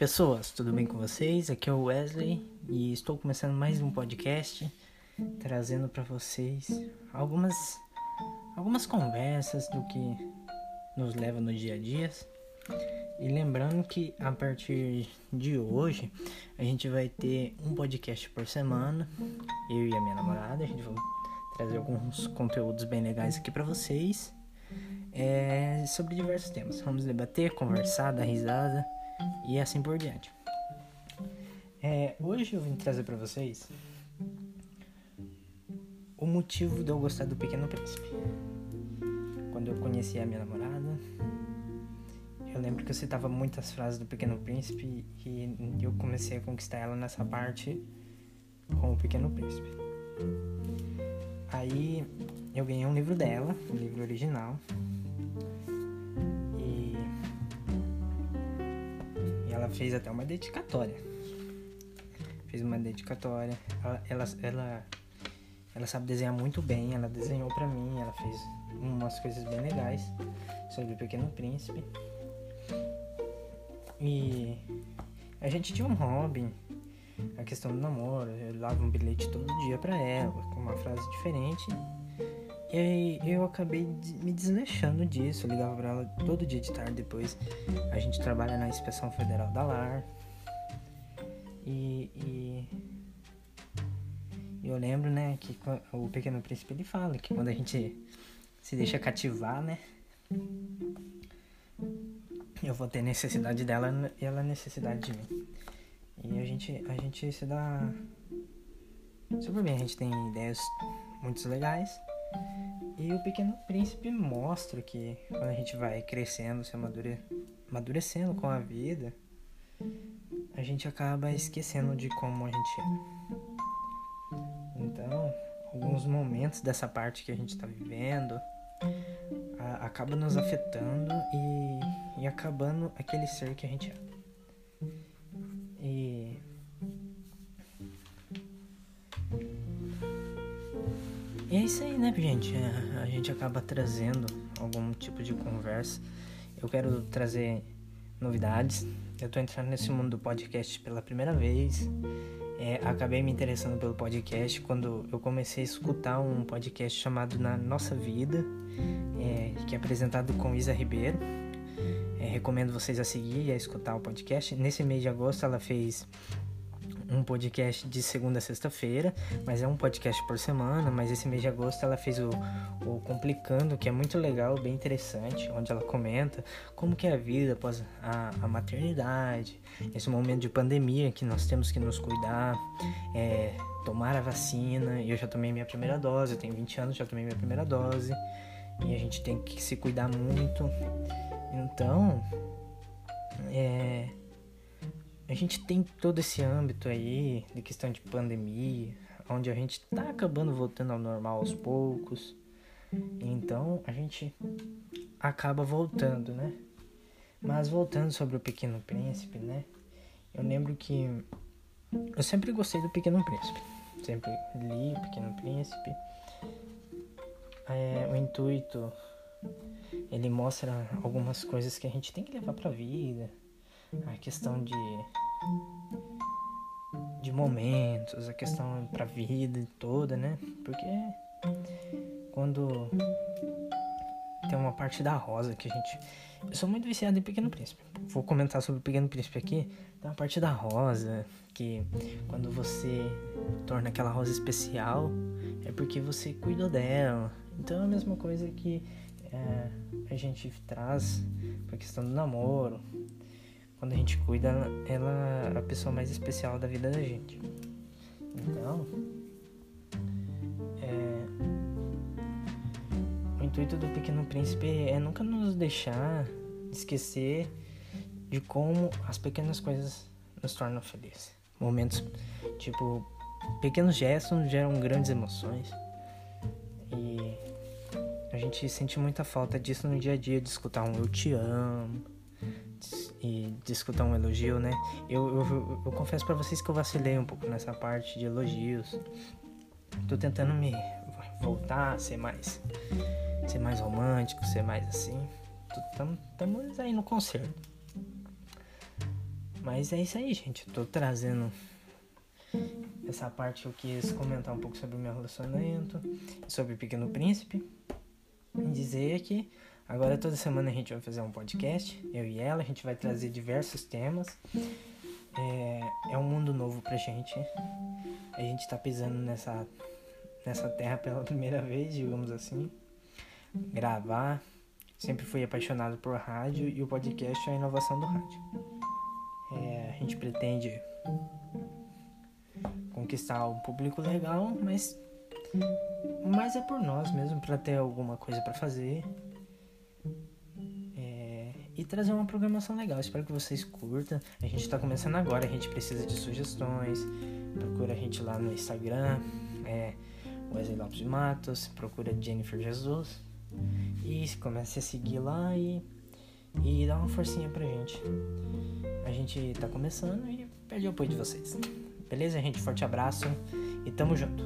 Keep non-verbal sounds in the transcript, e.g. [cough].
pessoas, tudo bem com vocês? Aqui é o Wesley e estou começando mais um podcast trazendo para vocês algumas algumas conversas do que nos leva no dia a dia. E lembrando que a partir de hoje a gente vai ter um podcast por semana, eu e a minha namorada, a gente vai trazer alguns conteúdos bem legais aqui para vocês. É, sobre diversos temas. Vamos debater, conversar, dar risada e assim por diante. É, hoje eu vim trazer para vocês o motivo de eu gostar do Pequeno Príncipe. Quando eu conheci a minha namorada, eu lembro que eu citava muitas frases do Pequeno Príncipe e eu comecei a conquistar ela nessa parte com o Pequeno Príncipe. Aí eu ganhei um livro dela, um livro original, fez até uma dedicatória. Fez uma dedicatória. Ela, ela, ela, ela sabe desenhar muito bem. Ela desenhou pra mim. Ela fez umas coisas bem legais sobre o Pequeno Príncipe. E a gente tinha um hobby. A questão do namoro. Eu dava um bilhete todo dia pra ela, com uma frase diferente. E aí eu acabei me desleixando disso. Eu ligava pra ela todo dia de tarde depois. A gente trabalha na Inspeção Federal da LAR. E, e eu lembro, né, que o Pequeno Príncipe ele fala que quando a gente se deixa cativar, né, eu vou ter necessidade dela e ela necessidade de mim. E a gente, a gente se dá super bem, a gente tem ideias muito legais. E o Pequeno Príncipe mostra que quando a gente vai crescendo, se amadure... amadurecendo com a vida, a gente acaba esquecendo de como a gente é. Então, alguns momentos dessa parte que a gente está vivendo a, acaba nos afetando e, e acabando aquele ser que a gente é. E é isso aí, né, gente? É, a gente acaba trazendo algum tipo de conversa. Eu quero trazer novidades. Eu tô entrando nesse mundo do podcast pela primeira vez. É, acabei me interessando pelo podcast quando eu comecei a escutar um podcast chamado Na Nossa Vida, é, que é apresentado com Isa Ribeiro. É, recomendo vocês a seguir e a escutar o podcast. Nesse mês de agosto ela fez um podcast de segunda a sexta-feira, mas é um podcast por semana. Mas esse mês de agosto ela fez o, o Complicando, que é muito legal, bem interessante, onde ela comenta como que é a vida após a, a maternidade, esse momento de pandemia que nós temos que nos cuidar, é, tomar a vacina. Eu já tomei minha primeira dose, eu tenho 20 anos, já tomei minha primeira dose. E a gente tem que se cuidar muito. Então, é, a gente tem todo esse âmbito aí de questão de pandemia, onde a gente tá acabando voltando ao normal aos poucos. Então a gente acaba voltando, né? Mas voltando sobre o Pequeno Príncipe, né? Eu lembro que eu sempre gostei do Pequeno Príncipe. Sempre li o Pequeno Príncipe. É, o intuito ele mostra algumas coisas que a gente tem que levar pra vida a questão de de momentos, a questão pra vida toda, né? Porque quando tem uma parte da rosa que a gente. Eu sou muito viciado em Pequeno Príncipe. Vou comentar sobre o Pequeno Príncipe aqui. Tem uma parte da rosa que quando você torna aquela rosa especial é porque você cuidou dela. Então é a mesma coisa que é, a gente traz pra questão do namoro, quando a gente cuida, ela é a pessoa mais especial da vida da gente. Então, é, o intuito do Pequeno Príncipe é nunca nos deixar esquecer de como as pequenas coisas nos tornam felizes. Momentos, tipo, pequenos gestos geram grandes emoções. E a gente sente muita falta disso no dia a dia, de escutar um eu te amo, e escutar um elogio, né? Eu, eu, eu confesso para vocês que eu vacilei um pouco nessa parte de elogios. Tô tentando me voltar, ser mais ser mais romântico, ser mais assim. Estamos aí no concerto. Mas é isso aí, gente. Eu tô trazendo essa parte eu quis comentar um pouco sobre o meu relacionamento, sobre o Pequeno Príncipe. E dizer que agora toda semana a gente vai fazer um podcast, eu e ela, a gente vai trazer diversos temas. É, é um mundo novo pra gente. A gente tá pisando nessa, nessa terra pela [laughs] primeira vez, digamos assim. Gravar. Sempre fui apaixonado por rádio e o podcast é a inovação do rádio. É, a gente pretende conquistar um público legal, mas mas é por nós mesmo para ter alguma coisa para fazer e trazer uma programação legal. Espero que vocês curtam. A gente está começando agora, a gente precisa de sugestões. Procura a gente lá no Instagram, é, Wesley Lopes de Matos, procura Jennifer Jesus e comece a seguir lá e e dá uma forcinha pra gente. A gente tá começando e pede o apoio de vocês. Beleza, gente? Forte abraço e tamo junto.